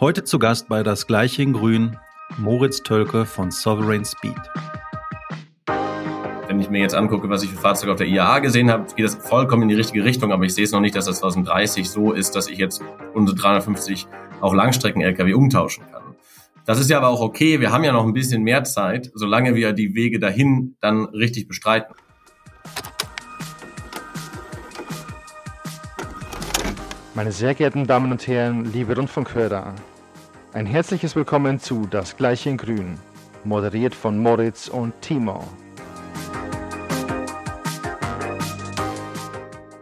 Heute zu Gast bei Das Gleiche in Grün Moritz Tölke von Sovereign Speed. Wenn ich mir jetzt angucke, was ich für Fahrzeuge auf der IAA gesehen habe, geht das vollkommen in die richtige Richtung, aber ich sehe es noch nicht, dass das 2030 so ist, dass ich jetzt unsere 350 auch Langstrecken-Lkw umtauschen kann. Das ist ja aber auch okay, wir haben ja noch ein bisschen mehr Zeit, solange wir die Wege dahin dann richtig bestreiten. Meine sehr geehrten Damen und Herren, liebe Rundfunkhörer, ein herzliches Willkommen zu Das Gleiche in Grün, moderiert von Moritz und Timo.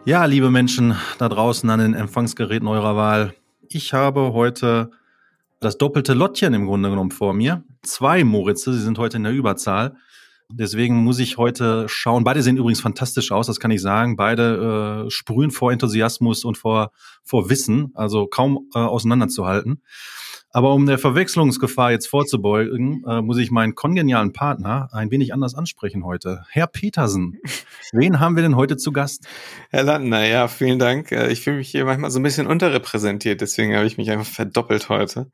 Ja, liebe Menschen da draußen an den Empfangsgeräten eurer Wahl, ich habe heute das doppelte Lottchen im Grunde genommen vor mir. Zwei Moritze, sie sind heute in der Überzahl. Deswegen muss ich heute schauen. Beide sehen übrigens fantastisch aus, das kann ich sagen. Beide äh, sprühen vor Enthusiasmus und vor, vor Wissen, also kaum äh, auseinanderzuhalten. Aber um der Verwechslungsgefahr jetzt vorzubeugen, äh, muss ich meinen kongenialen Partner ein wenig anders ansprechen heute. Herr Petersen, wen haben wir denn heute zu Gast? Herr Landner, ja, vielen Dank. Äh, ich fühle mich hier manchmal so ein bisschen unterrepräsentiert, deswegen habe ich mich einfach verdoppelt heute.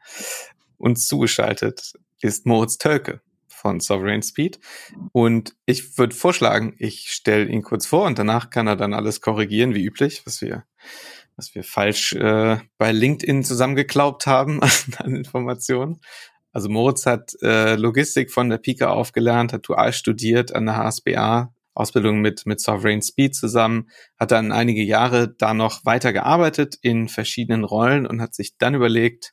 Uns zugeschaltet ist Moritz Tölke von Sovereign Speed. Und ich würde vorschlagen, ich stelle ihn kurz vor und danach kann er dann alles korrigieren, wie üblich, was wir was wir falsch äh, bei LinkedIn zusammengeklaubt haben an Informationen. Also Moritz hat äh, Logistik von der Pika aufgelernt, hat dual studiert an der HSBA, Ausbildung mit, mit Sovereign Speed zusammen, hat dann einige Jahre da noch weiter gearbeitet in verschiedenen Rollen und hat sich dann überlegt,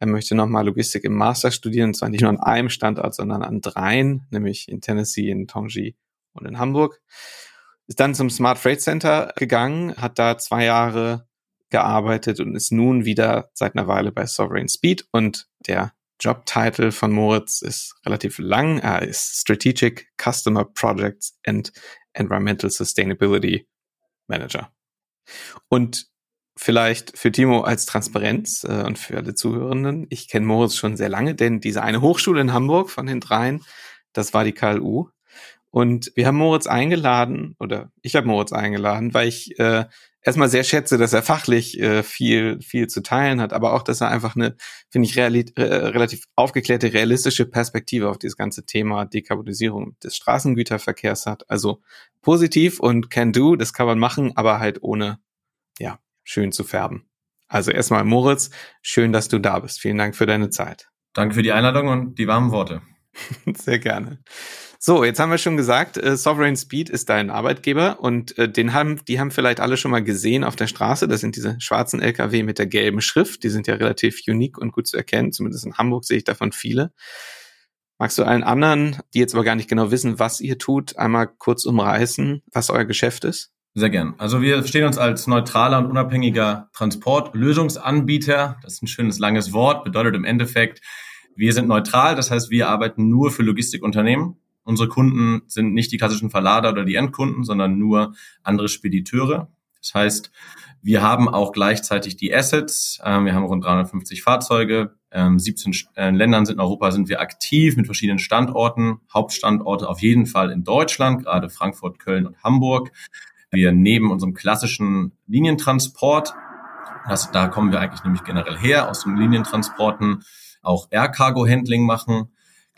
er möchte nochmal Logistik im Master studieren, und zwar nicht nur an einem Standort, sondern an dreien, nämlich in Tennessee, in Tongji und in Hamburg. Ist dann zum Smart Freight Center gegangen, hat da zwei Jahre gearbeitet und ist nun wieder seit einer Weile bei Sovereign Speed und der Jobtitel von Moritz ist relativ lang. Er ist Strategic Customer Projects and Environmental Sustainability Manager. Und vielleicht für Timo als Transparenz äh, und für alle Zuhörenden. Ich kenne Moritz schon sehr lange, denn diese eine Hochschule in Hamburg von den dreien, das war die KLU. Und wir haben Moritz eingeladen, oder ich habe Moritz eingeladen, weil ich äh, erstmal sehr schätze, dass er fachlich äh, viel, viel zu teilen hat, aber auch, dass er einfach eine, finde ich, reali äh, relativ aufgeklärte, realistische Perspektive auf dieses ganze Thema Dekarbonisierung des Straßengüterverkehrs hat. Also positiv und can do, das kann man machen, aber halt ohne, ja, schön zu färben. Also erstmal Moritz, schön, dass du da bist. Vielen Dank für deine Zeit. Danke für die Einladung und die warmen Worte. Sehr gerne. So, jetzt haben wir schon gesagt, äh, Sovereign Speed ist dein Arbeitgeber und äh, den haben, die haben vielleicht alle schon mal gesehen auf der Straße. Das sind diese schwarzen LKW mit der gelben Schrift. Die sind ja relativ unique und gut zu erkennen. Zumindest in Hamburg sehe ich davon viele. Magst du allen anderen, die jetzt aber gar nicht genau wissen, was ihr tut, einmal kurz umreißen, was euer Geschäft ist? Sehr gern. Also wir stehen uns als neutraler und unabhängiger Transportlösungsanbieter. Das ist ein schönes langes Wort, bedeutet im Endeffekt, wir sind neutral, das heißt, wir arbeiten nur für Logistikunternehmen. Unsere Kunden sind nicht die klassischen Verlader oder die Endkunden, sondern nur andere Spediteure. Das heißt, wir haben auch gleichzeitig die Assets. Ähm, wir haben rund 350 Fahrzeuge. 17 ähm, äh, Ländern sind in Europa sind wir aktiv mit verschiedenen Standorten. Hauptstandorte auf jeden Fall in Deutschland, gerade Frankfurt, Köln und Hamburg. Wir neben unserem klassischen Linientransport, das, da kommen wir eigentlich nämlich generell her, aus den Linientransporten auch Air-Cargo-Handling machen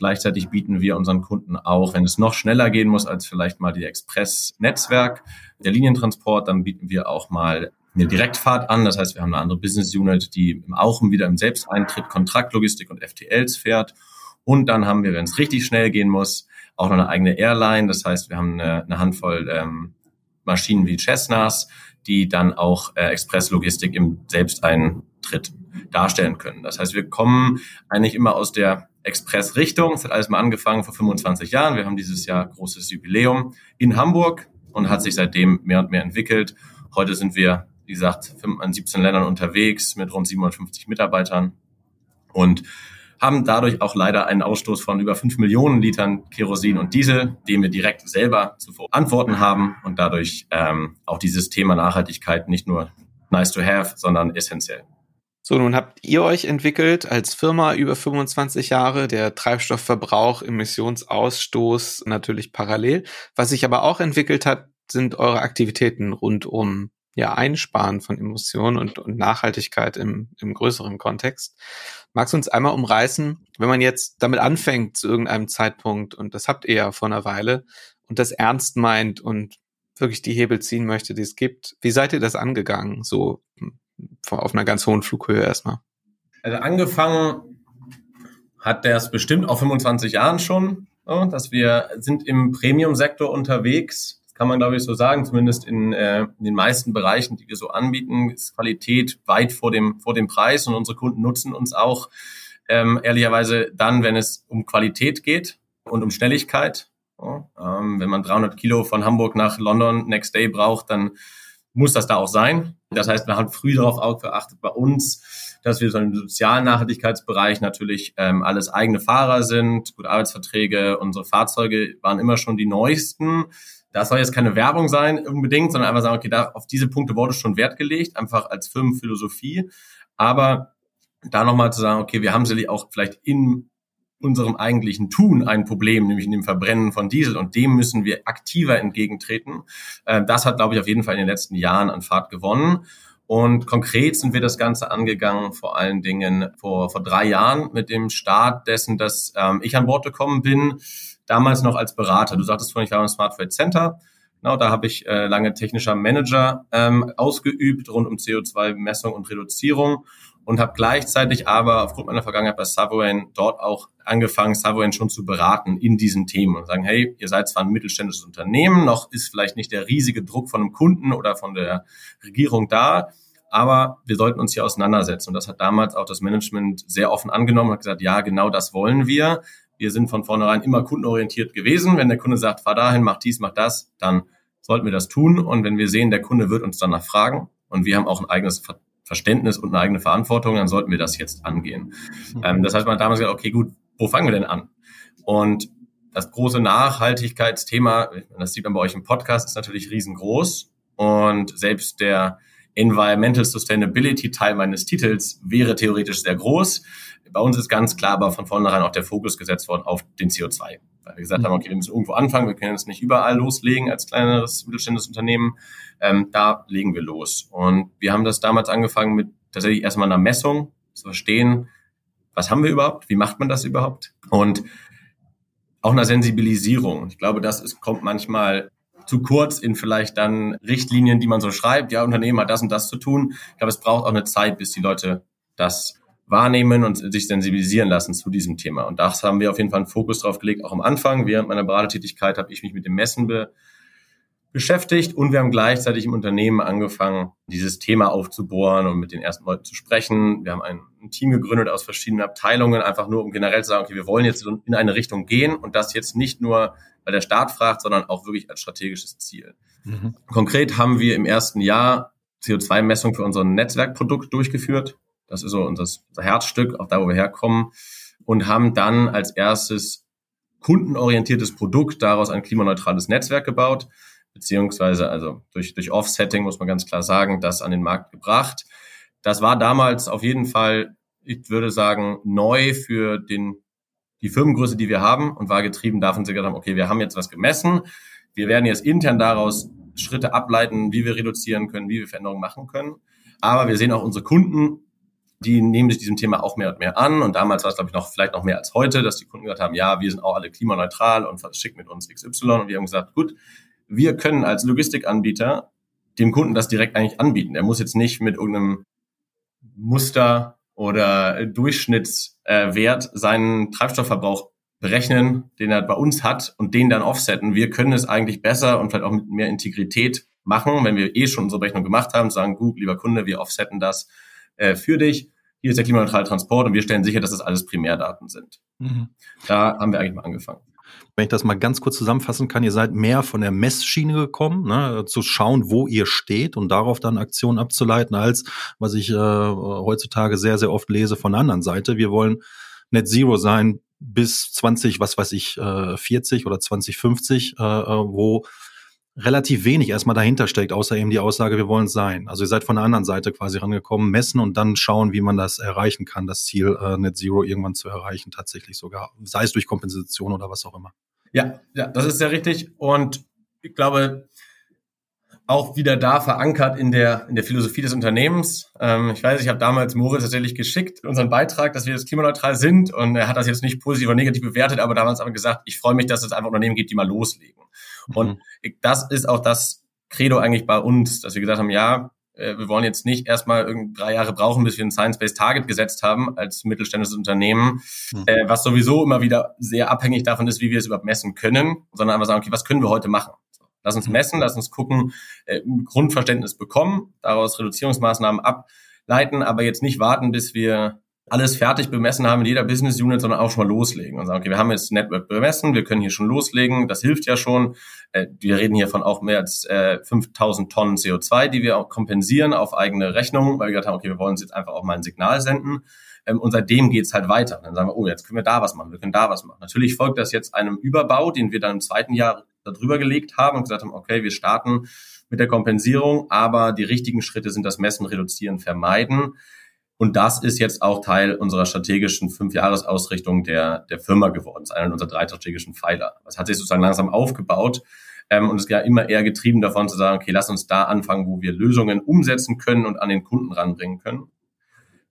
Gleichzeitig bieten wir unseren Kunden auch, wenn es noch schneller gehen muss als vielleicht mal die Express-Netzwerk, der Linientransport, dann bieten wir auch mal eine Direktfahrt an. Das heißt, wir haben eine andere Business Unit, die auch wieder im Selbsteintritt Kontraktlogistik und FTLs fährt. Und dann haben wir, wenn es richtig schnell gehen muss, auch noch eine eigene Airline. Das heißt, wir haben eine, eine Handvoll ähm, Maschinen wie Cessnas, die dann auch äh, Expresslogistik im Selbsteintritt darstellen können. Das heißt, wir kommen eigentlich immer aus der Express-Richtung. Es hat alles mal angefangen vor 25 Jahren. Wir haben dieses Jahr großes Jubiläum in Hamburg und hat sich seitdem mehr und mehr entwickelt. Heute sind wir, wie gesagt, an 17 Ländern unterwegs mit rund 750 Mitarbeitern und haben dadurch auch leider einen Ausstoß von über 5 Millionen Litern Kerosin und Diesel, den wir direkt selber zu verantworten haben und dadurch ähm, auch dieses Thema Nachhaltigkeit nicht nur nice to have, sondern essentiell. So, nun habt ihr euch entwickelt als Firma über 25 Jahre, der Treibstoffverbrauch, Emissionsausstoß natürlich parallel. Was sich aber auch entwickelt hat, sind eure Aktivitäten rund um ja, Einsparen von Emissionen und, und Nachhaltigkeit im, im größeren Kontext. Magst du uns einmal umreißen, wenn man jetzt damit anfängt zu irgendeinem Zeitpunkt, und das habt ihr ja vor einer Weile, und das ernst meint und wirklich die Hebel ziehen möchte, die es gibt, wie seid ihr das angegangen, so hm, auf einer ganz hohen Flughöhe erstmal? Also angefangen hat der es bestimmt auf 25 Jahren schon, so, dass wir sind im Premium-Sektor unterwegs. Kann man, glaube ich, so sagen, zumindest in, äh, in den meisten Bereichen, die wir so anbieten, ist Qualität weit vor dem, vor dem Preis und unsere Kunden nutzen uns auch ähm, ehrlicherweise dann, wenn es um Qualität geht und um Schnelligkeit. So, ähm, wenn man 300 Kilo von Hamburg nach London next day braucht, dann muss das da auch sein. Das heißt, wir haben früh darauf auch geachtet bei uns, dass wir so im sozialen Nachhaltigkeitsbereich natürlich ähm, alles eigene Fahrer sind, gute Arbeitsverträge, unsere Fahrzeuge waren immer schon die neuesten. Das soll jetzt keine Werbung sein unbedingt, sondern einfach sagen, okay, da, auf diese Punkte wurde schon Wert gelegt, einfach als Firmenphilosophie. Aber da nochmal zu sagen, okay, wir haben sicherlich auch vielleicht in unserem eigentlichen Tun ein Problem, nämlich in dem Verbrennen von Diesel. Und dem müssen wir aktiver entgegentreten. Äh, das hat, glaube ich, auf jeden Fall in den letzten Jahren an Fahrt gewonnen. Und konkret sind wir das Ganze angegangen, vor allen Dingen vor, vor drei Jahren mit dem Start dessen, dass ähm, ich an Bord gekommen bin, damals noch als Berater. Du sagtest vorhin, ich war im Smart Freight Center. Genau, da habe ich äh, lange technischer Manager ähm, ausgeübt rund um CO2-Messung und Reduzierung und habe gleichzeitig aber aufgrund meiner Vergangenheit bei Savoyen dort auch angefangen, Savoyen schon zu beraten in diesen Themen und sagen, hey, ihr seid zwar ein mittelständisches Unternehmen, noch ist vielleicht nicht der riesige Druck von einem Kunden oder von der Regierung da, aber wir sollten uns hier auseinandersetzen. Und das hat damals auch das Management sehr offen angenommen und gesagt, ja, genau das wollen wir. Wir sind von vornherein immer kundenorientiert gewesen. Wenn der Kunde sagt, fahr dahin, mach dies, mach das, dann sollten wir das tun. Und wenn wir sehen, der Kunde wird uns danach fragen und wir haben auch ein eigenes Verständnis und eine eigene Verantwortung, dann sollten wir das jetzt angehen. Mhm. Das heißt, man hat damals gesagt, okay, gut, wo fangen wir denn an? Und das große Nachhaltigkeitsthema, das sieht man bei euch im Podcast, ist natürlich riesengroß. Und selbst der Environmental Sustainability Teil meines Titels wäre theoretisch sehr groß. Bei uns ist ganz klar aber von vornherein auch der Fokus gesetzt worden auf den CO2. Weil wir gesagt haben, okay, wir müssen irgendwo anfangen, wir können es nicht überall loslegen als kleineres mittelständisches Unternehmen. Ähm, da legen wir los. Und wir haben das damals angefangen mit tatsächlich erstmal einer Messung, zu verstehen, was haben wir überhaupt, wie macht man das überhaupt und auch einer Sensibilisierung. Ich glaube, das ist, kommt manchmal zu kurz in vielleicht dann Richtlinien, die man so schreibt. Ja, Unternehmen hat das und das zu tun. Ich glaube, es braucht auch eine Zeit, bis die Leute das wahrnehmen und sich sensibilisieren lassen zu diesem Thema. Und das haben wir auf jeden Fall einen Fokus drauf gelegt, auch am Anfang. Während meiner Beratertätigkeit habe ich mich mit dem Messen be beschäftigt und wir haben gleichzeitig im Unternehmen angefangen, dieses Thema aufzubohren und mit den ersten Leuten zu sprechen. Wir haben ein, ein, Team gegründet aus verschiedenen Abteilungen, einfach nur um generell zu sagen, okay, wir wollen jetzt in eine Richtung gehen und das jetzt nicht nur, weil der Staat fragt, sondern auch wirklich als strategisches Ziel. Mhm. Konkret haben wir im ersten Jahr CO2-Messung für unser Netzwerkprodukt durchgeführt. Das ist so unser, unser Herzstück, auch da, wo wir herkommen. Und haben dann als erstes kundenorientiertes Produkt daraus ein klimaneutrales Netzwerk gebaut, beziehungsweise also durch, durch Offsetting muss man ganz klar sagen, das an den Markt gebracht. Das war damals auf jeden Fall, ich würde sagen, neu für den, die Firmengröße, die wir haben und war getrieben davon, wir gesagt haben, okay, wir haben jetzt was gemessen. Wir werden jetzt intern daraus Schritte ableiten, wie wir reduzieren können, wie wir Veränderungen machen können. Aber wir sehen auch unsere Kunden die nehmen sich diesem Thema auch mehr und mehr an. Und damals war es, glaube ich, noch vielleicht noch mehr als heute, dass die Kunden gesagt haben, ja, wir sind auch alle klimaneutral und schicken mit uns XY. Und wir haben gesagt, gut, wir können als Logistikanbieter dem Kunden das direkt eigentlich anbieten. Er muss jetzt nicht mit irgendeinem Muster oder Durchschnittswert seinen Treibstoffverbrauch berechnen, den er bei uns hat und den dann offsetten. Wir können es eigentlich besser und vielleicht auch mit mehr Integrität machen, wenn wir eh schon unsere Rechnung gemacht haben, sagen, gut, lieber Kunde, wir offsetten das äh, für dich. Hier ist der klimaneutrale Transport und wir stellen sicher, dass das alles Primärdaten sind. Mhm. Da haben wir eigentlich mal angefangen. Wenn ich das mal ganz kurz zusammenfassen kann, ihr seid mehr von der Messschiene gekommen, ne, zu schauen, wo ihr steht und darauf dann Aktionen abzuleiten, als was ich äh, heutzutage sehr, sehr oft lese von der anderen Seite. Wir wollen Net Zero sein bis 20, was weiß ich, äh, 40 oder 2050, äh, äh, wo relativ wenig erstmal dahinter steckt, außer eben die Aussage, wir wollen es sein. Also ihr seid von der anderen Seite quasi rangekommen, messen und dann schauen, wie man das erreichen kann, das Ziel äh, Net Zero irgendwann zu erreichen, tatsächlich sogar, sei es durch Kompensation oder was auch immer. Ja, ja, das ist sehr richtig. Und ich glaube, auch wieder da verankert in der, in der Philosophie des Unternehmens. Ähm, ich weiß, ich habe damals Moritz tatsächlich geschickt, unseren Beitrag, dass wir jetzt klimaneutral sind. Und er hat das jetzt nicht positiv oder negativ bewertet, aber damals aber gesagt, ich freue mich, dass es einfach Unternehmen gibt, die mal loslegen. Mhm. Und das ist auch das Credo eigentlich bei uns, dass wir gesagt haben, ja, äh, wir wollen jetzt nicht erstmal irgendwie drei Jahre brauchen, bis wir ein Science-Based Target gesetzt haben als mittelständisches Unternehmen, mhm. äh, was sowieso immer wieder sehr abhängig davon ist, wie wir es überhaupt messen können, sondern einfach sagen, okay, was können wir heute machen? Lass uns messen, lass uns gucken, äh, Grundverständnis bekommen, daraus Reduzierungsmaßnahmen ableiten, aber jetzt nicht warten, bis wir alles fertig bemessen haben in jeder Business Unit, sondern auch schon mal loslegen und sagen, okay, wir haben jetzt Network bemessen, wir können hier schon loslegen, das hilft ja schon. Äh, wir reden hier von auch mehr als äh, 5000 Tonnen CO2, die wir auch kompensieren auf eigene Rechnung, weil wir gesagt haben, okay, wir wollen uns jetzt einfach auch mal ein Signal senden. Ähm, und seitdem geht's halt weiter. Dann sagen wir, oh, jetzt können wir da was machen, wir können da was machen. Natürlich folgt das jetzt einem Überbau, den wir dann im zweiten Jahr darüber gelegt haben und gesagt haben, okay, wir starten mit der Kompensierung, aber die richtigen Schritte sind das Messen, Reduzieren, Vermeiden. Und das ist jetzt auch Teil unserer strategischen Fünfjahresausrichtung der, der Firma geworden. Das ist einer unserer drei strategischen Pfeiler. Das hat sich sozusagen langsam aufgebaut ähm, und ist ja immer eher getrieben davon zu sagen, okay, lass uns da anfangen, wo wir Lösungen umsetzen können und an den Kunden ranbringen können.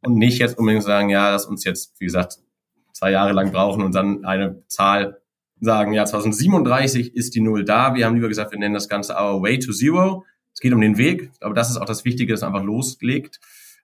Und nicht jetzt unbedingt sagen, ja, lass uns jetzt, wie gesagt, zwei Jahre lang brauchen und dann eine Zahl sagen, ja, 2037 ist die Null da. Wir haben lieber gesagt, wir nennen das Ganze Our Way to Zero. Es geht um den Weg, aber das ist auch das Wichtige, dass einfach loslegt.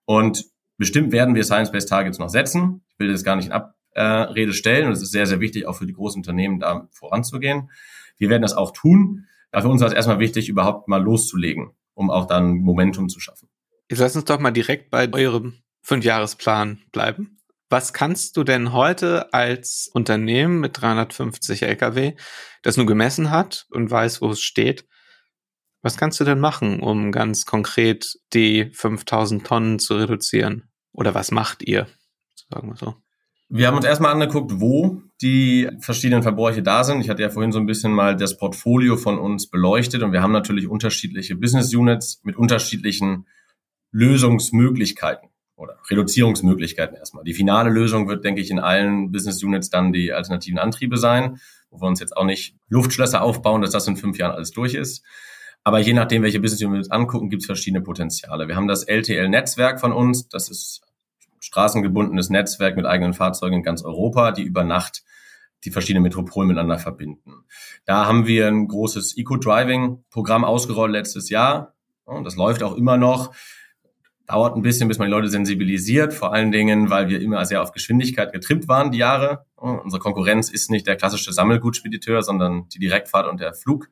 Und bestimmt werden wir Science-Based Targets noch setzen. Ich will das gar nicht in Abrede stellen und es ist sehr, sehr wichtig, auch für die großen Unternehmen da voranzugehen. Wir werden das auch tun. Dafür uns war es erstmal wichtig, überhaupt mal loszulegen, um auch dann Momentum zu schaffen. Jetzt lass uns doch mal direkt bei eurem Fünfjahresplan bleiben. Was kannst du denn heute als Unternehmen mit 350 Lkw, das nur gemessen hat und weiß, wo es steht, was kannst du denn machen, um ganz konkret die 5000 Tonnen zu reduzieren? Oder was macht ihr? Sagen wir so. Wir haben uns erstmal angeguckt, wo die verschiedenen Verbräuche da sind. Ich hatte ja vorhin so ein bisschen mal das Portfolio von uns beleuchtet und wir haben natürlich unterschiedliche Business Units mit unterschiedlichen Lösungsmöglichkeiten oder Reduzierungsmöglichkeiten erstmal. Die finale Lösung wird, denke ich, in allen Business Units dann die alternativen Antriebe sein, wo wir uns jetzt auch nicht Luftschlösser aufbauen, dass das in fünf Jahren alles durch ist. Aber je nachdem, welche Business Units angucken, gibt es verschiedene Potenziale. Wir haben das LTL-Netzwerk von uns, das ist straßengebundenes Netzwerk mit eigenen Fahrzeugen in ganz Europa, die über Nacht die verschiedenen Metropolen miteinander verbinden. Da haben wir ein großes Eco-Driving-Programm ausgerollt letztes Jahr. Und das läuft auch immer noch dauert ein bisschen, bis man die Leute sensibilisiert, vor allen Dingen, weil wir immer sehr auf Geschwindigkeit getrimmt waren, die Jahre. Unsere Konkurrenz ist nicht der klassische Sammelgutspediteur, sondern die Direktfahrt und der Flug.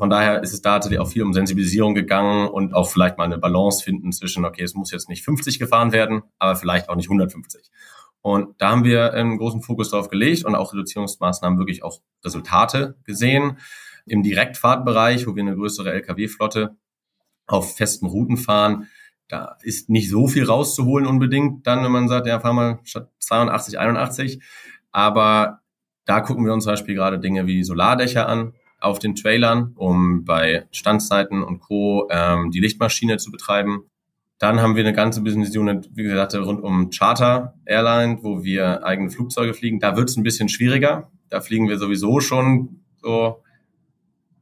Von daher ist es da tatsächlich auch viel um Sensibilisierung gegangen und auch vielleicht mal eine Balance finden zwischen, okay, es muss jetzt nicht 50 gefahren werden, aber vielleicht auch nicht 150. Und da haben wir einen großen Fokus drauf gelegt und auch Reduzierungsmaßnahmen wirklich auch Resultate gesehen. Im Direktfahrtbereich, wo wir eine größere Lkw-Flotte auf festen Routen fahren, da ist nicht so viel rauszuholen unbedingt dann, wenn man sagt, ja, fahren wir statt 82, 81. Aber da gucken wir uns zum Beispiel gerade Dinge wie Solardächer an auf den Trailern, um bei Standzeiten und Co. Ähm, die Lichtmaschine zu betreiben. Dann haben wir eine ganze Business Unit, wie gesagt, rund um Charter Airline, wo wir eigene Flugzeuge fliegen. Da wird es ein bisschen schwieriger. Da fliegen wir sowieso schon so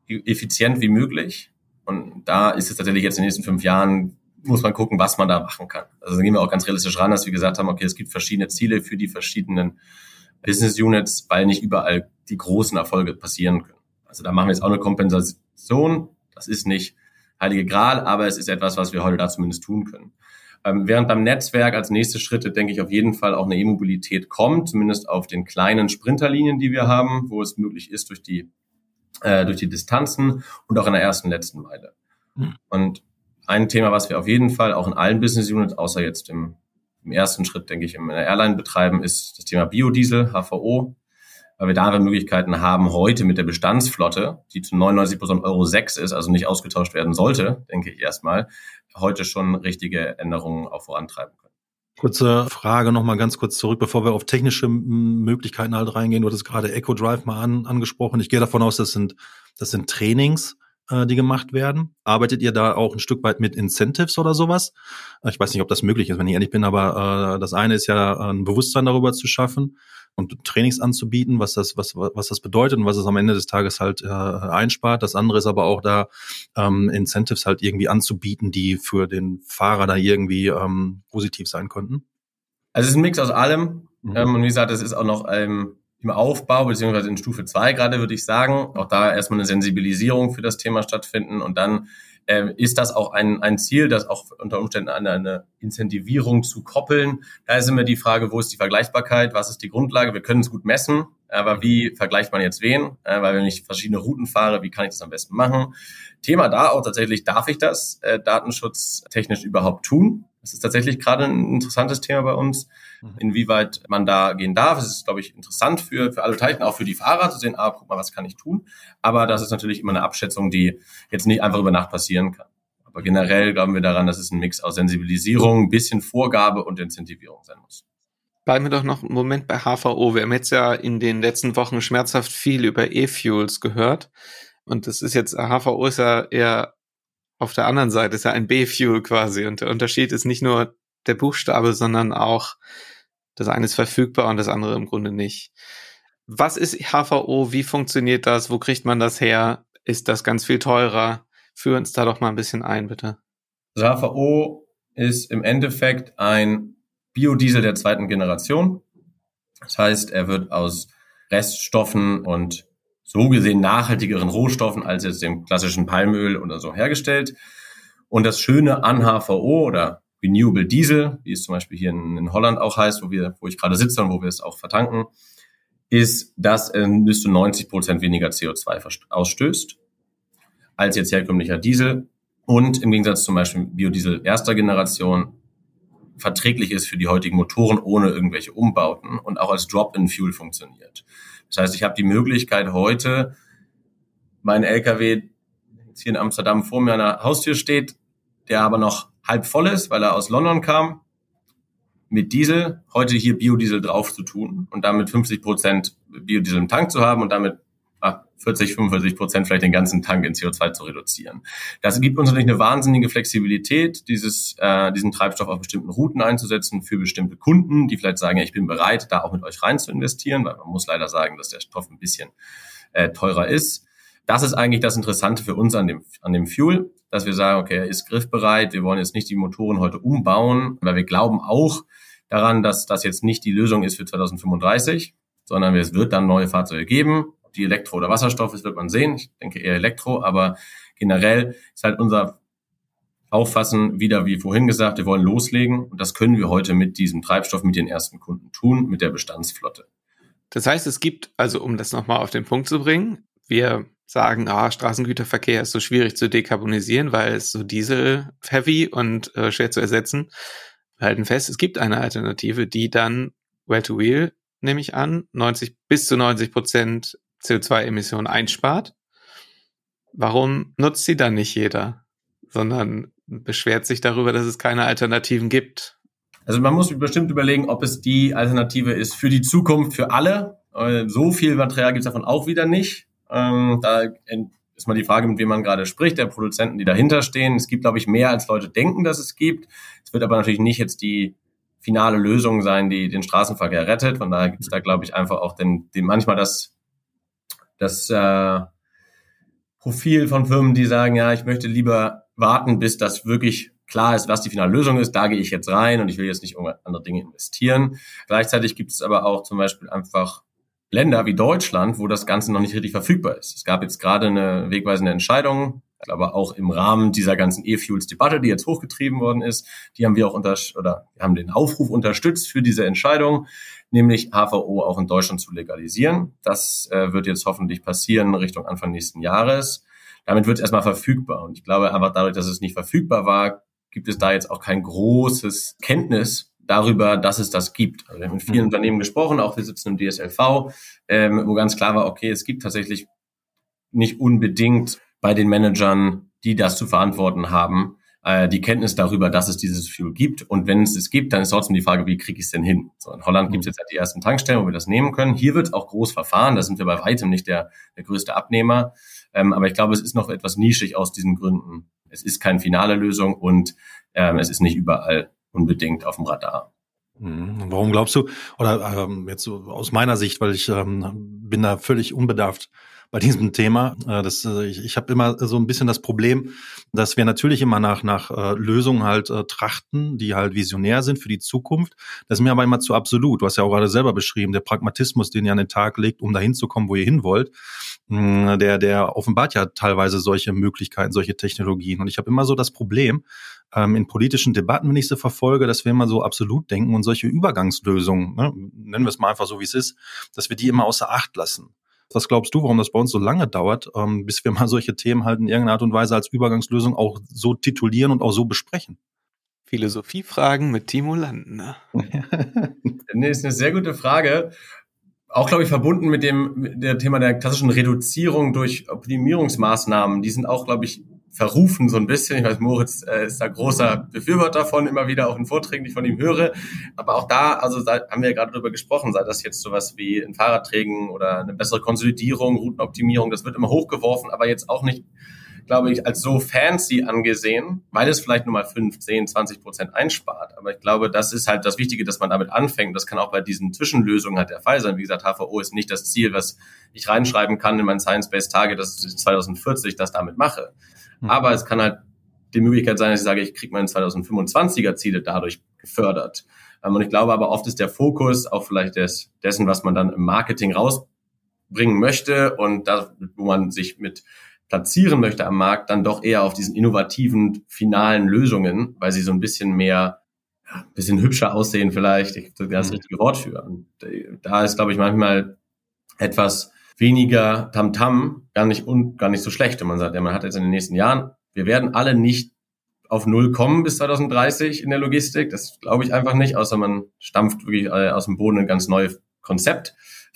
effizient wie möglich. Und da ist es tatsächlich jetzt in den nächsten fünf Jahren muss man gucken, was man da machen kann. Also da gehen wir auch ganz realistisch ran, dass wir gesagt haben, okay, es gibt verschiedene Ziele für die verschiedenen Business Units, weil nicht überall die großen Erfolge passieren können. Also da machen wir jetzt auch eine Kompensation. Das ist nicht heilige Gral, aber es ist etwas, was wir heute da zumindest tun können. Ähm, während beim Netzwerk als nächste Schritte, denke ich, auf jeden Fall auch eine E-Mobilität kommt, zumindest auf den kleinen Sprinterlinien, die wir haben, wo es möglich ist durch die, äh, durch die Distanzen und auch in der ersten, letzten Meile. Mhm. Und ein Thema, was wir auf jeden Fall auch in allen Business Units, außer jetzt im, im ersten Schritt, denke ich, in der Airline betreiben, ist das Thema Biodiesel, HVO, weil wir da Möglichkeiten haben, heute mit der Bestandsflotte, die zu 99 Prozent Euro 6 ist, also nicht ausgetauscht werden sollte, denke ich erstmal, heute schon richtige Änderungen auch vorantreiben können. Kurze Frage nochmal ganz kurz zurück, bevor wir auf technische Möglichkeiten halt reingehen. Du hattest gerade Echo Drive mal an, angesprochen. Ich gehe davon aus, das sind, das sind Trainings äh, die gemacht werden. Arbeitet ihr da auch ein Stück weit mit Incentives oder sowas? Äh, ich weiß nicht, ob das möglich ist, wenn ich ehrlich bin, aber äh, das eine ist ja ein Bewusstsein darüber zu schaffen. Und Trainings anzubieten, was das, was, was das bedeutet und was es am Ende des Tages halt äh, einspart. Das andere ist aber auch da, ähm, Incentives halt irgendwie anzubieten, die für den Fahrer da irgendwie ähm, positiv sein könnten. Also es ist ein Mix aus allem. Mhm. Ähm, und wie gesagt, es ist auch noch ähm, im Aufbau, beziehungsweise in Stufe zwei gerade, würde ich sagen. Auch da erstmal eine Sensibilisierung für das Thema stattfinden und dann ähm, ist das auch ein, ein Ziel, das auch unter Umständen an eine Incentivierung zu koppeln. Da ist immer die Frage, wo ist die Vergleichbarkeit, was ist die Grundlage? Wir können es gut messen, aber wie vergleicht man jetzt wen? Äh, weil wenn ich verschiedene Routen fahre, wie kann ich das am besten machen? Thema da auch tatsächlich, darf ich das äh, datenschutztechnisch überhaupt tun? Das ist tatsächlich gerade ein interessantes Thema bei uns, mhm. inwieweit man da gehen darf. Es ist, glaube ich, interessant für, für alle Beteiligten, auch für die Fahrer zu sehen, ah, guck mal, was kann ich tun. Aber das ist natürlich immer eine Abschätzung, die jetzt nicht einfach über Nacht passieren kann. Aber generell glauben wir daran, dass es ein Mix aus Sensibilisierung, ein bisschen Vorgabe und Incentivierung sein muss. Bleiben wir doch noch einen Moment bei HVO. Wir haben jetzt ja in den letzten Wochen schmerzhaft viel über E-Fuels gehört. Und das ist jetzt, HVO ist ja eher auf der anderen Seite ist ja ein B-Fuel quasi. Und der Unterschied ist nicht nur der Buchstabe, sondern auch das eine ist verfügbar und das andere im Grunde nicht. Was ist HVO? Wie funktioniert das? Wo kriegt man das her? Ist das ganz viel teurer? Führ uns da doch mal ein bisschen ein, bitte. Also HVO ist im Endeffekt ein Biodiesel der zweiten Generation. Das heißt, er wird aus Reststoffen und so gesehen nachhaltigeren Rohstoffen als jetzt dem klassischen Palmöl oder so hergestellt. Und das Schöne an HVO oder Renewable Diesel, wie es zum Beispiel hier in, in Holland auch heißt, wo wir, wo ich gerade sitze und wo wir es auch vertanken, ist, dass er bis zu 90 Prozent weniger CO2 ausstößt als jetzt herkömmlicher Diesel und im Gegensatz zum Beispiel Biodiesel erster Generation verträglich ist für die heutigen Motoren ohne irgendwelche Umbauten und auch als Drop-in-Fuel funktioniert. Das heißt, ich habe die Möglichkeit heute, mein LKW jetzt hier in Amsterdam vor mir an der Haustür steht, der aber noch halb voll ist, weil er aus London kam, mit Diesel heute hier Biodiesel drauf zu tun und damit 50 Prozent Biodiesel im Tank zu haben und damit 40, 45 Prozent vielleicht den ganzen Tank in CO2 zu reduzieren. Das gibt uns natürlich eine wahnsinnige Flexibilität, dieses, äh, diesen Treibstoff auf bestimmten Routen einzusetzen für bestimmte Kunden, die vielleicht sagen, ja, ich bin bereit, da auch mit euch rein zu investieren, weil man muss leider sagen, dass der Stoff ein bisschen äh, teurer ist. Das ist eigentlich das Interessante für uns an dem, an dem Fuel, dass wir sagen, okay, er ist griffbereit, wir wollen jetzt nicht die Motoren heute umbauen, weil wir glauben auch daran, dass das jetzt nicht die Lösung ist für 2035, sondern es wird dann neue Fahrzeuge geben, die Elektro oder Wasserstoff ist, wird man sehen. Ich denke eher Elektro, aber generell ist halt unser Auffassen wieder, wie vorhin gesagt, wir wollen loslegen und das können wir heute mit diesem Treibstoff, mit den ersten Kunden tun, mit der Bestandsflotte. Das heißt, es gibt, also um das nochmal auf den Punkt zu bringen, wir sagen, ah, Straßengüterverkehr ist so schwierig zu dekarbonisieren, weil es so Diesel-heavy und äh, schwer zu ersetzen. Wir halten fest, es gibt eine Alternative, die dann Well-to-Wheel, nehme ich an, 90 bis zu 90 Prozent CO2-Emissionen einspart, warum nutzt sie dann nicht jeder, sondern beschwert sich darüber, dass es keine Alternativen gibt? Also man muss bestimmt überlegen, ob es die Alternative ist für die Zukunft, für alle. Äh, so viel Material gibt es davon auch wieder nicht. Ähm, da ist mal die Frage, mit wem man gerade spricht, der Produzenten, die dahinter stehen. Es gibt, glaube ich, mehr als Leute denken, dass es gibt. Es wird aber natürlich nicht jetzt die finale Lösung sein, die den Straßenverkehr rettet. Von daher gibt es da, glaube ich, einfach auch den, den manchmal das das äh, Profil von Firmen, die sagen, ja, ich möchte lieber warten, bis das wirklich klar ist, was die finale Lösung ist. Da gehe ich jetzt rein und ich will jetzt nicht irgendwann andere Dinge investieren. Gleichzeitig gibt es aber auch zum Beispiel einfach Länder wie Deutschland, wo das Ganze noch nicht richtig verfügbar ist. Es gab jetzt gerade eine wegweisende Entscheidung, aber auch im Rahmen dieser ganzen E-Fuels-Debatte, die jetzt hochgetrieben worden ist, die haben wir auch unter oder haben den Aufruf unterstützt für diese Entscheidung, nämlich HVO auch in Deutschland zu legalisieren. Das äh, wird jetzt hoffentlich passieren Richtung Anfang nächsten Jahres. Damit wird es erstmal verfügbar. Und ich glaube einfach dadurch, dass es nicht verfügbar war, gibt es da jetzt auch kein großes Kenntnis darüber, dass es das gibt. Also wir haben mit vielen mhm. Unternehmen gesprochen, auch wir sitzen im DSLV, ähm, wo ganz klar war, okay, es gibt tatsächlich nicht unbedingt bei den Managern, die das zu verantworten haben, äh, die Kenntnis darüber, dass es dieses Fuel gibt. Und wenn es es gibt, dann ist trotzdem die Frage, wie kriege ich es denn hin? So, in Holland mhm. gibt es jetzt halt die ersten Tankstellen, wo wir das nehmen können. Hier wird auch groß verfahren. Da sind wir bei weitem nicht der, der größte Abnehmer. Ähm, aber ich glaube, es ist noch etwas nischig aus diesen Gründen. Es ist keine finale Lösung und ähm, es ist nicht überall unbedingt auf dem Radar. Mhm. Warum glaubst du, oder ähm, jetzt so aus meiner Sicht, weil ich ähm, bin da völlig unbedarft bei diesem Thema. Äh, das, äh, ich ich habe immer so ein bisschen das Problem, dass wir natürlich immer nach, nach äh, Lösungen halt äh, trachten, die halt visionär sind für die Zukunft. Das ist mir aber immer zu absolut. Du hast ja auch gerade selber beschrieben, der Pragmatismus, den ihr an den Tag legt, um dahin zu kommen, wo ihr hin wollt, mm, der, der offenbart ja teilweise solche Möglichkeiten, solche Technologien. Und ich habe immer so das Problem, ähm, in politischen Debatten, wenn ich sie verfolge, dass wir immer so absolut denken und solche Übergangslösungen, ne, nennen wir es mal einfach so, wie es ist, dass wir die immer außer Acht lassen. Was glaubst du, warum das bei uns so lange dauert, ähm, bis wir mal solche Themen halt in irgendeiner Art und Weise als Übergangslösung auch so titulieren und auch so besprechen? Philosophiefragen mit Timo Landner. nee, ist eine sehr gute Frage. Auch, glaube ich, verbunden mit dem mit der Thema der klassischen Reduzierung durch Optimierungsmaßnahmen. Die sind auch, glaube ich, verrufen so ein bisschen. Ich weiß, Moritz äh, ist da großer Befürworter von, immer wieder auch in Vorträgen, die ich von ihm höre. Aber auch da, also da haben wir ja gerade drüber gesprochen, sei das jetzt sowas wie in Fahrradträgen oder eine bessere Konsolidierung, Routenoptimierung, das wird immer hochgeworfen, aber jetzt auch nicht, glaube ich, als so fancy angesehen, weil es vielleicht nur mal 5, 10, 20 Prozent einspart. Aber ich glaube, das ist halt das Wichtige, dass man damit anfängt. Das kann auch bei diesen Zwischenlösungen halt der Fall sein. Wie gesagt, HVO ist nicht das Ziel, was ich reinschreiben kann in mein Science-Based Target, dass ich 2040 das damit mache. Mhm. Aber es kann halt die Möglichkeit sein, dass ich sage, ich kriege meine 2025er Ziele dadurch gefördert. Ähm, und ich glaube aber oft ist der Fokus auch vielleicht des, dessen, was man dann im Marketing rausbringen möchte und da, wo man sich mit platzieren möchte am Markt, dann doch eher auf diesen innovativen finalen Lösungen, weil sie so ein bisschen mehr, ein bisschen hübscher aussehen vielleicht, ich das, das mhm. richtige Wort für. Und äh, da ist, glaube ich, manchmal etwas weniger Tamtam gar nicht und gar nicht so schlecht. Und man sagt, ja, man hat jetzt in den nächsten Jahren, wir werden alle nicht auf Null kommen bis 2030 in der Logistik. Das glaube ich einfach nicht, außer man stampft wirklich äh, aus dem Boden ein ganz neues Konzept.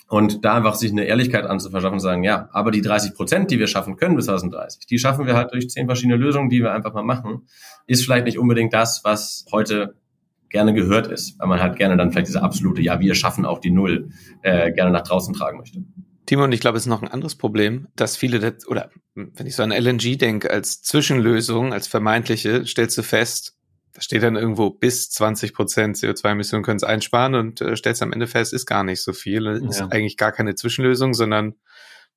Und da einfach sich eine Ehrlichkeit anzuverschaffen und sagen, ja, aber die 30 Prozent, die wir schaffen können bis 2030, die schaffen wir halt durch zehn verschiedene Lösungen, die wir einfach mal machen, ist vielleicht nicht unbedingt das, was heute gerne gehört ist, weil man halt gerne dann vielleicht diese absolute, ja, wir schaffen auch die Null, äh, gerne nach draußen tragen möchte. Timo, und ich glaube, es ist noch ein anderes Problem, dass viele, das, oder wenn ich so an LNG denke, als Zwischenlösung, als vermeintliche, stellst du fest, da steht dann irgendwo bis 20 Prozent CO2-Emissionen können es einsparen und äh, stellst am Ende fest, ist gar nicht so viel. Ja. Ist eigentlich gar keine Zwischenlösung, sondern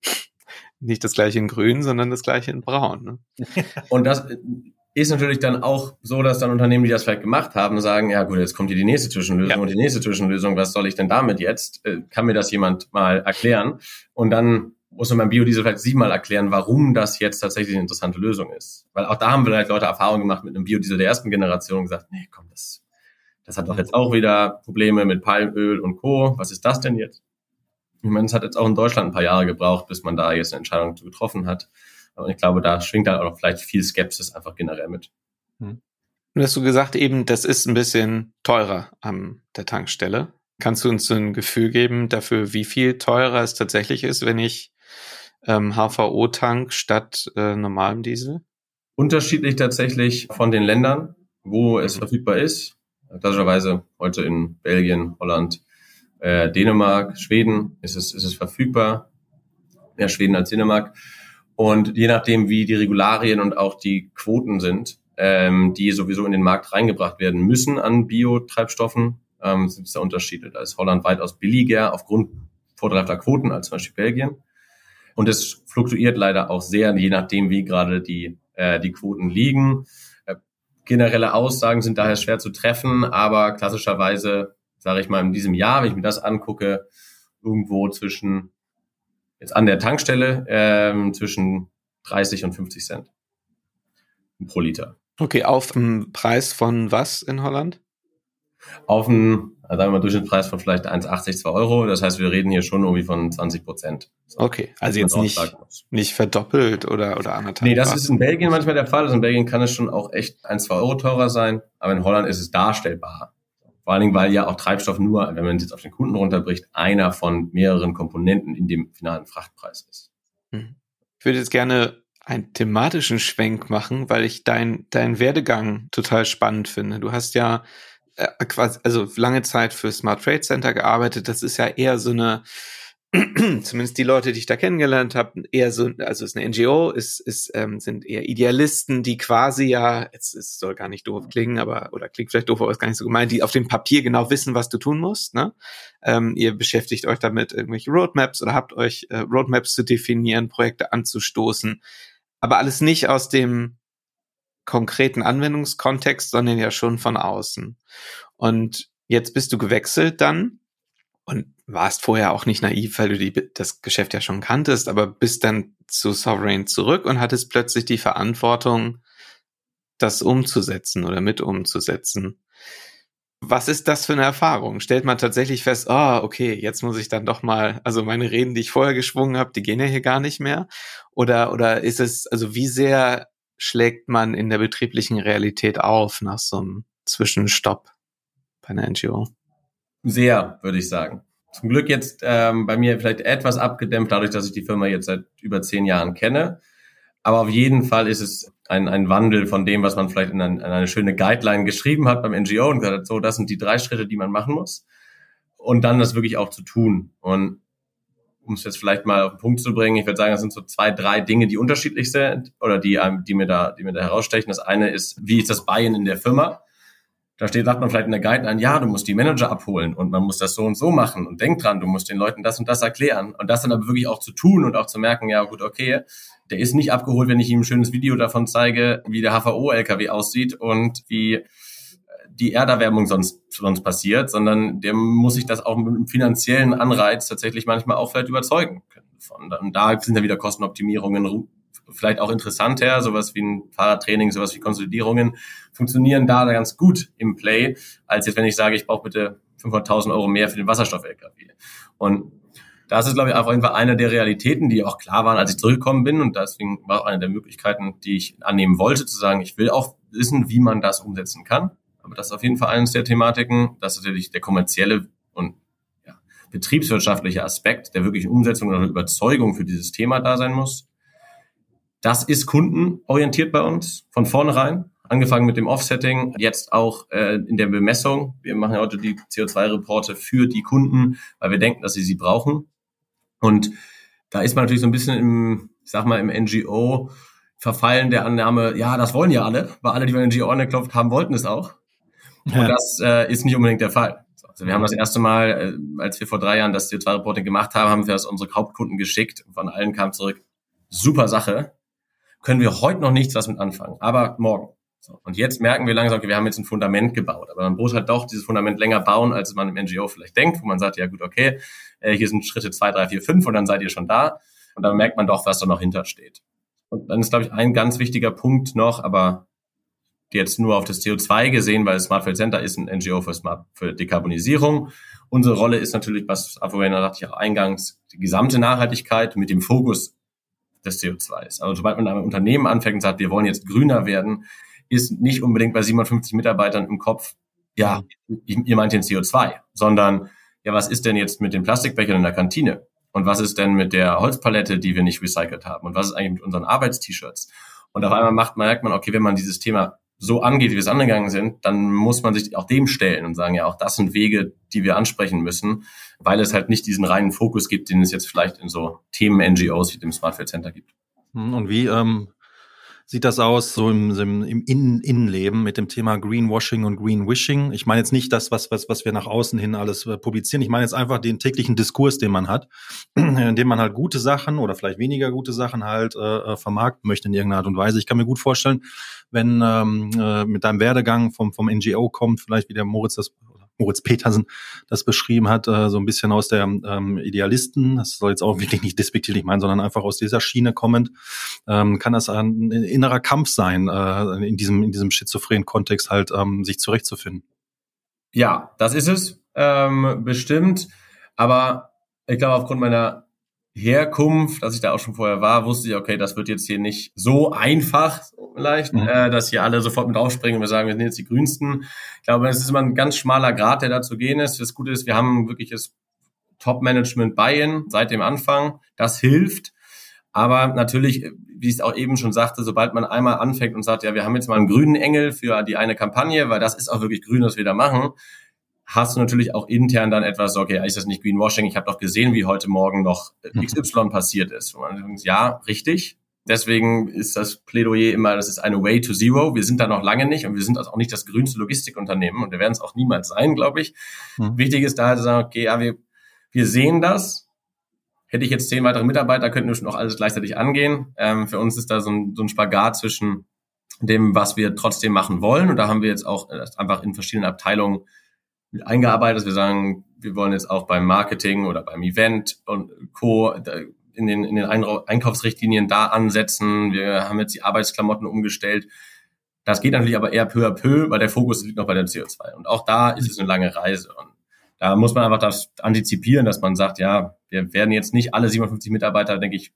nicht das gleiche in grün, sondern das gleiche in braun. Ne? und das ist natürlich dann auch so, dass dann Unternehmen, die das vielleicht gemacht haben, sagen, ja gut, jetzt kommt hier die nächste Zwischenlösung ja. und die nächste Zwischenlösung, was soll ich denn damit jetzt? Äh, kann mir das jemand mal erklären? Und dann muss man beim Biodiesel vielleicht siebenmal erklären, warum das jetzt tatsächlich eine interessante Lösung ist. Weil auch da haben vielleicht Leute Erfahrung gemacht mit einem Biodiesel der ersten Generation und gesagt, nee, komm, das, das hat doch jetzt auch wieder Probleme mit Palmöl und Co. Was ist das denn jetzt? Ich meine, es hat jetzt auch in Deutschland ein paar Jahre gebraucht, bis man da jetzt eine Entscheidung getroffen hat. Und ich glaube, da schwingt dann auch vielleicht viel Skepsis einfach generell mit. Hm. Und hast du gesagt, eben, das ist ein bisschen teurer an der Tankstelle. Kannst du uns so ein Gefühl geben dafür, wie viel teurer es tatsächlich ist, wenn ich ähm, HVO-Tank statt äh, normalem Diesel? Unterschiedlich tatsächlich von den Ländern, wo es verfügbar ist. Klassischerweise heute in Belgien, Holland, äh, Dänemark, Schweden ist es, ist es verfügbar. Mehr Schweden als Dänemark. Und je nachdem, wie die Regularien und auch die Quoten sind, ähm, die sowieso in den Markt reingebracht werden müssen an Biotreibstoffen, ähm, sind es da Unterschiede. Da ist Holland weitaus billiger aufgrund vorteilhafter Quoten als zum Beispiel Belgien. Und es fluktuiert leider auch sehr, je nachdem, wie gerade die, äh, die Quoten liegen. Äh, generelle Aussagen sind daher schwer zu treffen, aber klassischerweise, sage ich mal, in diesem Jahr, wenn ich mir das angucke, irgendwo zwischen jetzt an der Tankstelle ähm, zwischen 30 und 50 Cent pro Liter. Okay, auf dem Preis von was in Holland? Auf einen, also sagen wir mal, Durchschnittspreis von vielleicht 1,80, 2 Euro. Das heißt, wir reden hier schon irgendwie von 20 Prozent. So, okay, also jetzt nicht, nicht verdoppelt oder, oder anderthalb. Nee, das ist in Belgien manchmal der Fall. Also in Belgien kann es schon auch echt 1, 2 Euro teurer sein. Aber in Holland ist es darstellbar. Vor allen Dingen, weil ja auch Treibstoff nur, wenn man es jetzt auf den Kunden runterbricht, einer von mehreren Komponenten in dem finalen Frachtpreis ist. Hm. Ich würde jetzt gerne einen thematischen Schwenk machen, weil ich dein, dein Werdegang total spannend finde. Du hast ja äh, quasi, also lange Zeit für Smart Trade Center gearbeitet. Das ist ja eher so eine zumindest die Leute, die ich da kennengelernt habe, eher so, also es ist eine NGO, ist, ist, ähm, sind eher Idealisten, die quasi ja, jetzt es soll gar nicht doof klingen, aber oder klingt vielleicht doof, aber ist gar nicht so gemeint, die auf dem Papier genau wissen, was du tun musst. Ne? Ähm, ihr beschäftigt euch damit, irgendwelche Roadmaps oder habt euch äh, Roadmaps zu definieren, Projekte anzustoßen, aber alles nicht aus dem konkreten Anwendungskontext, sondern ja schon von außen. Und jetzt bist du gewechselt dann und warst vorher auch nicht naiv, weil du die, das Geschäft ja schon kanntest, aber bist dann zu Sovereign zurück und hattest plötzlich die Verantwortung, das umzusetzen oder mit umzusetzen. Was ist das für eine Erfahrung? Stellt man tatsächlich fest, ah, oh, okay, jetzt muss ich dann doch mal, also meine Reden, die ich vorher geschwungen habe, die gehen ja hier gar nicht mehr? Oder, oder ist es, also wie sehr schlägt man in der betrieblichen Realität auf nach so einem Zwischenstopp bei einer NGO? Sehr, würde ich sagen. Zum Glück jetzt ähm, bei mir vielleicht etwas abgedämpft, dadurch, dass ich die Firma jetzt seit über zehn Jahren kenne. Aber auf jeden Fall ist es ein, ein Wandel von dem, was man vielleicht in, ein, in eine schöne Guideline geschrieben hat beim NGO und gesagt hat, so, das sind die drei Schritte, die man machen muss. Und dann das wirklich auch zu tun. Und um es jetzt vielleicht mal auf den Punkt zu bringen, ich würde sagen, das sind so zwei, drei Dinge, die unterschiedlich sind oder die, die mir da, die mir da herausstechen. Das eine ist, wie ist das Buy-in in der Firma? Da steht, sagt man vielleicht in der Guideline, ja, du musst die Manager abholen und man muss das so und so machen und denk dran, du musst den Leuten das und das erklären und das dann aber wirklich auch zu tun und auch zu merken, ja gut, okay, der ist nicht abgeholt, wenn ich ihm ein schönes Video davon zeige, wie der HVO-LKW aussieht und wie die Erderwärmung sonst, sonst passiert, sondern der muss sich das auch mit einem finanziellen Anreiz tatsächlich manchmal auch vielleicht überzeugen können. Und da sind dann wieder Kostenoptimierungen vielleicht auch interessanter, sowas wie ein Fahrradtraining, sowas wie Konsolidierungen, funktionieren da ganz gut im Play, als jetzt, wenn ich sage, ich brauche bitte 500.000 Euro mehr für den Wasserstoff-LKW. Und das ist, glaube ich, auf jeden Fall eine der Realitäten, die auch klar waren, als ich zurückgekommen bin. Und deswegen war auch eine der Möglichkeiten, die ich annehmen wollte, zu sagen, ich will auch wissen, wie man das umsetzen kann. Aber das ist auf jeden Fall eines der Thematiken. Das ist natürlich der kommerzielle und ja, betriebswirtschaftliche Aspekt der wirklichen Umsetzung oder Überzeugung für dieses Thema da sein muss. Das ist kundenorientiert bei uns von vornherein. Angefangen mit dem Offsetting, jetzt auch äh, in der Bemessung. Wir machen ja heute die CO2-Reporte für die Kunden, weil wir denken, dass sie sie brauchen. Und da ist man natürlich so ein bisschen im, ich sag mal, im NGO verfallen der Annahme, ja, das wollen ja alle, weil alle, die bei NGO angeklopft haben, wollten es auch. Ja. Und das äh, ist nicht unbedingt der Fall. Also wir haben das erste Mal, äh, als wir vor drei Jahren das CO2-Reporting gemacht haben, haben wir das unsere Hauptkunden geschickt. Von allen kam zurück, super Sache können wir heute noch nichts was mit anfangen, aber morgen. So. Und jetzt merken wir langsam, okay, wir haben jetzt ein Fundament gebaut, aber man muss halt doch dieses Fundament länger bauen, als man im NGO vielleicht denkt, wo man sagt, ja gut, okay, äh, hier sind Schritte zwei, drei, vier, fünf und dann seid ihr schon da. Und dann merkt man doch, was da noch hintersteht. Und dann ist, glaube ich, ein ganz wichtiger Punkt noch, aber jetzt nur auf das CO2 gesehen, weil Smartfield Center ist ein NGO für, Smart, für Dekarbonisierung. Unsere Rolle ist natürlich, was Apoena sagte ich auch eingangs, die gesamte Nachhaltigkeit mit dem Fokus des CO2s. Also sobald man einem Unternehmen anfängt und sagt, wir wollen jetzt grüner werden, ist nicht unbedingt bei 57 Mitarbeitern im Kopf, ja, ihr meint den CO2, sondern ja, was ist denn jetzt mit den Plastikbechern in der Kantine? Und was ist denn mit der Holzpalette, die wir nicht recycelt haben? Und was ist eigentlich mit unseren Arbeitst-T-Shirts? Und auf einmal macht, merkt man, okay, wenn man dieses Thema so angeht, wie wir es angegangen sind, dann muss man sich auch dem stellen und sagen, ja, auch das sind Wege, die wir ansprechen müssen, weil es halt nicht diesen reinen Fokus gibt, den es jetzt vielleicht in so Themen-NGOs wie dem Smartfield Center gibt. Hm, und wie ähm, sieht das aus so im, im, im Innen Innenleben mit dem Thema Greenwashing und Greenwishing? Ich meine jetzt nicht das, was, was, was wir nach außen hin alles äh, publizieren. Ich meine jetzt einfach den täglichen Diskurs, den man hat, in dem man halt gute Sachen oder vielleicht weniger gute Sachen halt äh, äh vermarkten möchte in irgendeiner Art und Weise. Ich kann mir gut vorstellen, wenn ähm, äh, mit deinem Werdegang vom, vom NGO kommt, vielleicht wie der Moritz das Moritz Petersen das beschrieben hat, äh, so ein bisschen aus der ähm, Idealisten, das soll jetzt auch wirklich nicht despektierlich meinen, sondern einfach aus dieser Schiene kommend, ähm, kann das ein innerer Kampf sein, äh, in diesem, in diesem schizophrenen Kontext halt ähm, sich zurechtzufinden. Ja, das ist es, ähm, bestimmt. Aber ich glaube, aufgrund meiner Herkunft, dass ich da auch schon vorher war, wusste ich, okay, das wird jetzt hier nicht so einfach vielleicht, mhm. äh, dass hier alle sofort mit aufspringen und wir sagen, wir sind jetzt die Grünsten. Ich glaube, es ist immer ein ganz schmaler Grad, der da zu gehen ist. Das Gute ist, wir haben wirklich das Top-Management Buy-in seit dem Anfang. Das hilft. Aber natürlich, wie ich es auch eben schon sagte, sobald man einmal anfängt und sagt, ja, wir haben jetzt mal einen grünen Engel für die eine Kampagne, weil das ist auch wirklich grün, was wir da machen, hast du natürlich auch intern dann etwas, okay, ist das nicht Greenwashing? Ich habe doch gesehen, wie heute Morgen noch mhm. XY passiert ist. Und man denkt, ja, richtig. Deswegen ist das Plädoyer immer, das ist eine Way to Zero. Wir sind da noch lange nicht und wir sind also auch nicht das grünste Logistikunternehmen und wir werden es auch niemals sein, glaube ich. Mhm. Wichtig ist da halt zu sagen, okay, ja, wir, wir sehen das. Hätte ich jetzt zehn weitere Mitarbeiter, könnten wir schon auch alles gleichzeitig angehen. Ähm, für uns ist da so ein, so ein Spagat zwischen dem, was wir trotzdem machen wollen. Und da haben wir jetzt auch äh, einfach in verschiedenen Abteilungen eingearbeitet, dass wir sagen, wir wollen jetzt auch beim Marketing oder beim Event und Co. in den, in den Einkaufsrichtlinien da ansetzen. Wir haben jetzt die Arbeitsklamotten umgestellt. Das geht natürlich aber eher peu à peu, weil der Fokus liegt noch bei der CO2. Und auch da ist es eine lange Reise. Und da muss man einfach das antizipieren, dass man sagt, ja, wir werden jetzt nicht alle 57 Mitarbeiter, denke ich,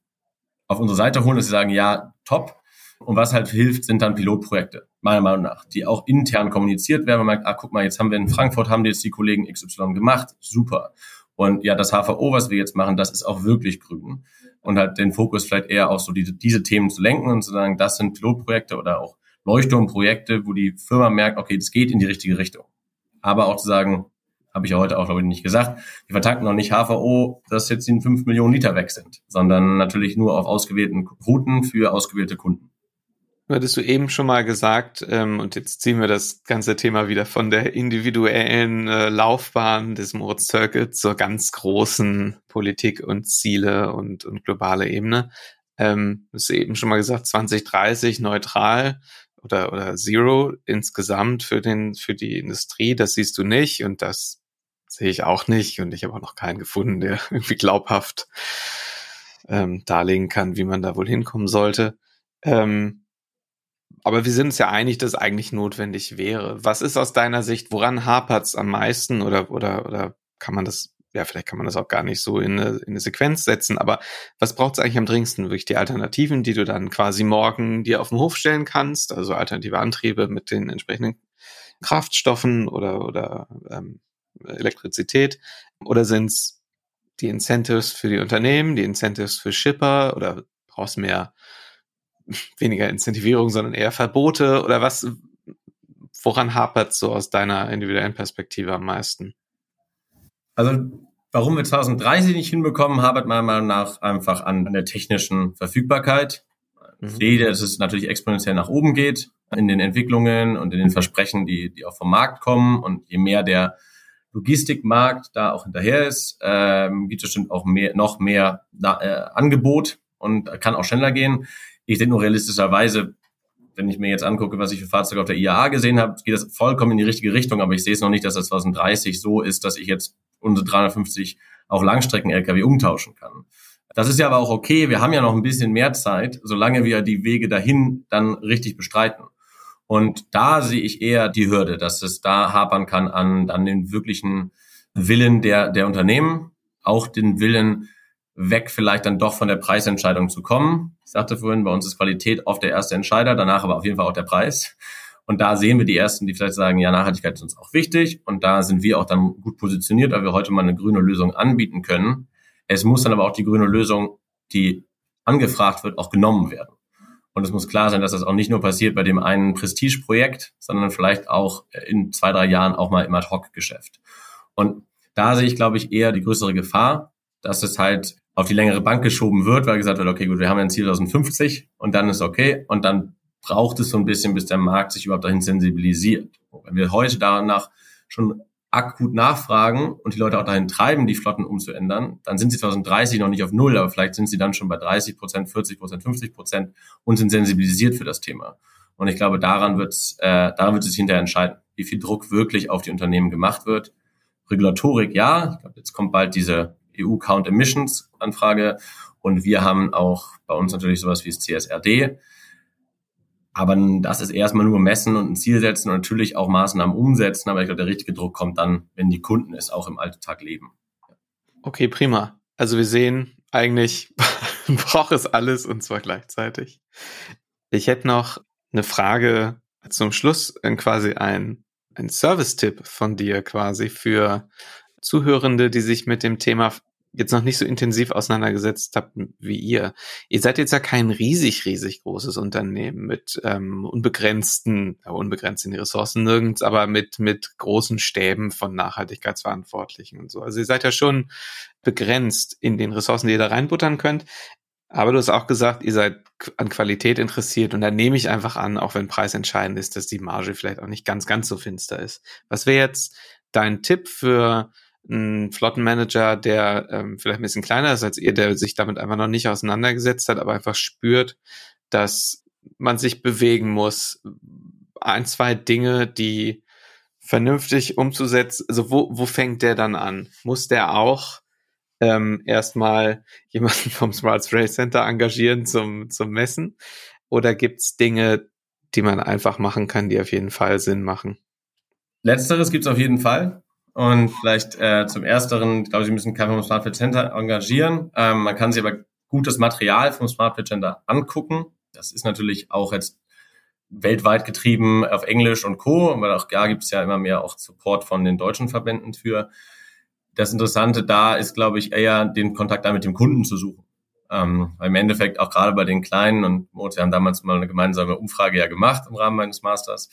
auf unsere Seite holen, dass sie sagen, ja, top, und was halt hilft, sind dann Pilotprojekte, meiner Meinung nach, die auch intern kommuniziert werden. Man merkt, ah, guck mal, jetzt haben wir in Frankfurt, haben jetzt die Kollegen XY gemacht, super. Und ja, das HVO, was wir jetzt machen, das ist auch wirklich grün. Und halt den Fokus vielleicht eher auf so diese, diese Themen zu lenken und zu sagen, das sind Pilotprojekte oder auch Leuchtturmprojekte, wo die Firma merkt, okay, das geht in die richtige Richtung. Aber auch zu sagen, habe ich ja heute auch, glaube ich, nicht gesagt, wir vertanken noch nicht HVO, dass jetzt die 5 Millionen Liter weg sind, sondern natürlich nur auf ausgewählten Routen für ausgewählte Kunden. Du hattest du eben schon mal gesagt, ähm, und jetzt ziehen wir das ganze Thema wieder von der individuellen äh, Laufbahn des Moritz Circuit zur ganz großen Politik und Ziele und, und globale Ebene. Ähm, du eben schon mal gesagt, 2030 neutral oder, oder Zero insgesamt für den, für die Industrie. Das siehst du nicht und das sehe ich auch nicht und ich habe auch noch keinen gefunden, der irgendwie glaubhaft ähm, darlegen kann, wie man da wohl hinkommen sollte. Ähm, aber wir sind uns ja einig, dass es eigentlich notwendig wäre. Was ist aus deiner Sicht, woran hapert es am meisten oder, oder, oder kann man das, ja, vielleicht kann man das auch gar nicht so in eine, in eine Sequenz setzen, aber was braucht es eigentlich am dringendsten? Wirklich die Alternativen, die du dann quasi morgen dir auf den Hof stellen kannst, also alternative Antriebe mit den entsprechenden Kraftstoffen oder, oder ähm, Elektrizität? Oder sind es die Incentives für die Unternehmen, die Incentives für Shipper oder brauchst mehr weniger Incentivierung, sondern eher Verbote oder was, woran hapert so aus deiner individuellen Perspektive am meisten? Also, warum wir 2030 nicht hinbekommen, hapert meiner Meinung nach einfach an, an der technischen Verfügbarkeit. Mhm. Ich sehe, dass es natürlich exponentiell nach oben geht in den Entwicklungen und in den Versprechen, die, die auch vom Markt kommen. Und je mehr der Logistikmarkt da auch hinterher ist, ähm, gibt es bestimmt auch mehr, noch mehr äh, Angebot und kann auch schneller gehen. Ich denke nur realistischerweise, wenn ich mir jetzt angucke, was ich für Fahrzeuge auf der IAA gesehen habe, geht das vollkommen in die richtige Richtung, aber ich sehe es noch nicht, dass das 2030 so ist, dass ich jetzt unsere 350 auf Langstrecken-Lkw umtauschen kann. Das ist ja aber auch okay. Wir haben ja noch ein bisschen mehr Zeit, solange wir die Wege dahin dann richtig bestreiten. Und da sehe ich eher die Hürde, dass es da hapern kann an, an den wirklichen Willen der, der Unternehmen, auch den Willen, weg vielleicht dann doch von der Preisentscheidung zu kommen. Ich sagte vorhin, bei uns ist Qualität oft der erste Entscheider, danach aber auf jeden Fall auch der Preis. Und da sehen wir die ersten, die vielleicht sagen, ja, Nachhaltigkeit ist uns auch wichtig. Und da sind wir auch dann gut positioniert, weil wir heute mal eine grüne Lösung anbieten können. Es muss dann aber auch die grüne Lösung, die angefragt wird, auch genommen werden. Und es muss klar sein, dass das auch nicht nur passiert bei dem einen Prestigeprojekt, sondern vielleicht auch in zwei, drei Jahren auch mal im Ad-Hoc-Geschäft. Und da sehe ich, glaube ich, eher die größere Gefahr, dass es halt auf die längere Bank geschoben wird, weil gesagt wird, okay, gut, wir haben ein Ziel 2050 und dann ist okay und dann braucht es so ein bisschen, bis der Markt sich überhaupt dahin sensibilisiert. Wenn wir heute danach schon akut nachfragen und die Leute auch dahin treiben, die Flotten umzuändern, dann sind sie 2030 noch nicht auf Null, aber vielleicht sind sie dann schon bei 30 Prozent, 40 Prozent, 50 Prozent und sind sensibilisiert für das Thema. Und ich glaube, daran wird äh, daran wird es sich hinterher entscheiden, wie viel Druck wirklich auf die Unternehmen gemacht wird. Regulatorik, ja. Ich glaube, jetzt kommt bald diese EU Count Emissions Anfrage und wir haben auch bei uns natürlich sowas wie das CSRD. Aber das ist erstmal nur messen und ein Ziel setzen und natürlich auch Maßnahmen umsetzen. Aber ich glaube, der richtige Druck kommt dann, wenn die Kunden es auch im Alltag leben. Okay, prima. Also wir sehen, eigentlich braucht es alles und zwar gleichzeitig. Ich hätte noch eine Frage zum Schluss, quasi ein, ein Service-Tipp von dir quasi für Zuhörende, die sich mit dem Thema jetzt noch nicht so intensiv auseinandergesetzt habt wie ihr. Ihr seid jetzt ja kein riesig, riesig großes Unternehmen mit ähm, unbegrenzten, äh, unbegrenzten Ressourcen nirgends, aber mit, mit großen Stäben von Nachhaltigkeitsverantwortlichen und so. Also ihr seid ja schon begrenzt in den Ressourcen, die ihr da reinbuttern könnt. Aber du hast auch gesagt, ihr seid an Qualität interessiert und da nehme ich einfach an, auch wenn Preis entscheidend ist, dass die Marge vielleicht auch nicht ganz, ganz so finster ist. Was wäre jetzt dein Tipp für einen Flottenmanager, der ähm, vielleicht ein bisschen kleiner ist als ihr, der sich damit einfach noch nicht auseinandergesetzt hat, aber einfach spürt, dass man sich bewegen muss. Ein, zwei Dinge, die vernünftig umzusetzen, also wo, wo fängt der dann an? Muss der auch ähm, erstmal jemanden vom Smart Race Center engagieren zum, zum Messen? Oder gibt's Dinge, die man einfach machen kann, die auf jeden Fall Sinn machen? Letzteres gibt's auf jeden Fall. Und vielleicht äh, zum Ersteren, ich glaube, Sie müssen keinen vom Smart Fit Center engagieren. Ähm, man kann sich aber gutes Material vom Smart Fit Center angucken. Das ist natürlich auch jetzt weltweit getrieben auf Englisch und Co. Aber auch da gibt es ja immer mehr auch Support von den deutschen Verbänden für. Das Interessante da ist, glaube ich, eher den Kontakt da mit dem Kunden zu suchen. Ähm, weil im Endeffekt auch gerade bei den Kleinen und wir haben damals mal eine gemeinsame Umfrage ja gemacht im Rahmen meines Masters,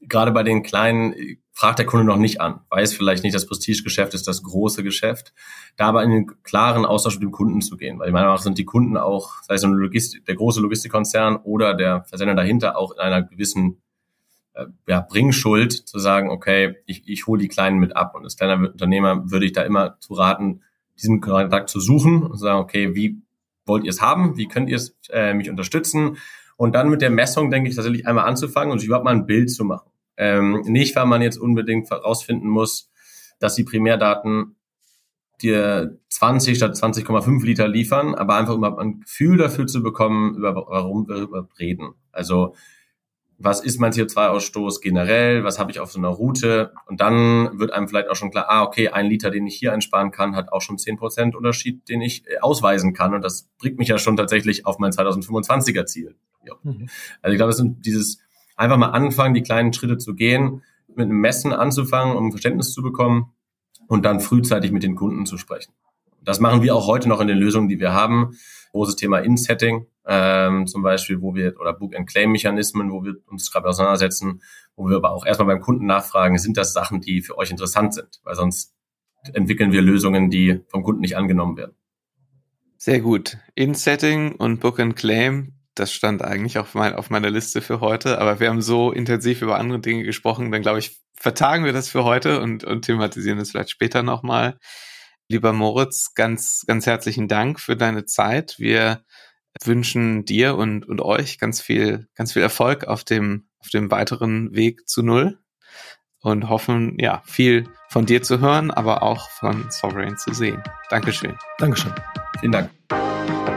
gerade bei den kleinen äh, fragt der Kunde noch nicht an, weiß vielleicht nicht, das Prestigegeschäft ist das große Geschäft, da aber in den klaren Austausch mit dem Kunden zu gehen, weil meiner Meinung nach sind die Kunden auch, sei es ein Logistik, der große Logistikkonzern oder der Versender dahinter auch in einer gewissen äh, ja, Bringschuld zu sagen, okay, ich, ich hole die Kleinen mit ab. Und als kleiner Unternehmer würde ich da immer zu raten, diesen Kontakt zu suchen und zu sagen, okay, wie wollt ihr es haben, wie könnt ihr es äh, mich unterstützen und dann mit der Messung, denke ich, tatsächlich einmal anzufangen und sich überhaupt mal ein Bild zu machen. Ähm, nicht, weil man jetzt unbedingt herausfinden muss, dass die Primärdaten dir 20 statt 20,5 Liter liefern, aber einfach überhaupt ein Gefühl dafür zu bekommen, über warum wir überhaupt reden. Also was ist mein CO2-Ausstoß generell, was habe ich auf so einer Route und dann wird einem vielleicht auch schon klar, ah, okay, ein Liter, den ich hier einsparen kann, hat auch schon 10% Unterschied, den ich äh, ausweisen kann und das bringt mich ja schon tatsächlich auf mein 2025er Ziel. Ja. Mhm. Also ich glaube, es sind dieses einfach mal anfangen, die kleinen Schritte zu gehen, mit einem Messen anzufangen, um Verständnis zu bekommen und dann frühzeitig mit den Kunden zu sprechen. Das machen wir auch heute noch in den Lösungen, die wir haben. Großes Thema In-Setting, ähm, zum Beispiel, wo wir, oder Book-and-Claim-Mechanismen, wo wir uns gerade auseinandersetzen, wo wir aber auch erstmal beim Kunden nachfragen, sind das Sachen, die für euch interessant sind? Weil sonst entwickeln wir Lösungen, die vom Kunden nicht angenommen werden. Sehr gut. In-Setting und Book-and-Claim, das stand eigentlich auf, mein, auf meiner Liste für heute, aber wir haben so intensiv über andere Dinge gesprochen, dann glaube ich, vertagen wir das für heute und, und thematisieren es vielleicht später nochmal. Lieber Moritz, ganz, ganz herzlichen Dank für deine Zeit. Wir wünschen dir und, und euch ganz viel, ganz viel Erfolg auf dem, auf dem weiteren Weg zu Null und hoffen, ja, viel von dir zu hören, aber auch von Sovereign zu sehen. Dankeschön. Dankeschön. Vielen Dank.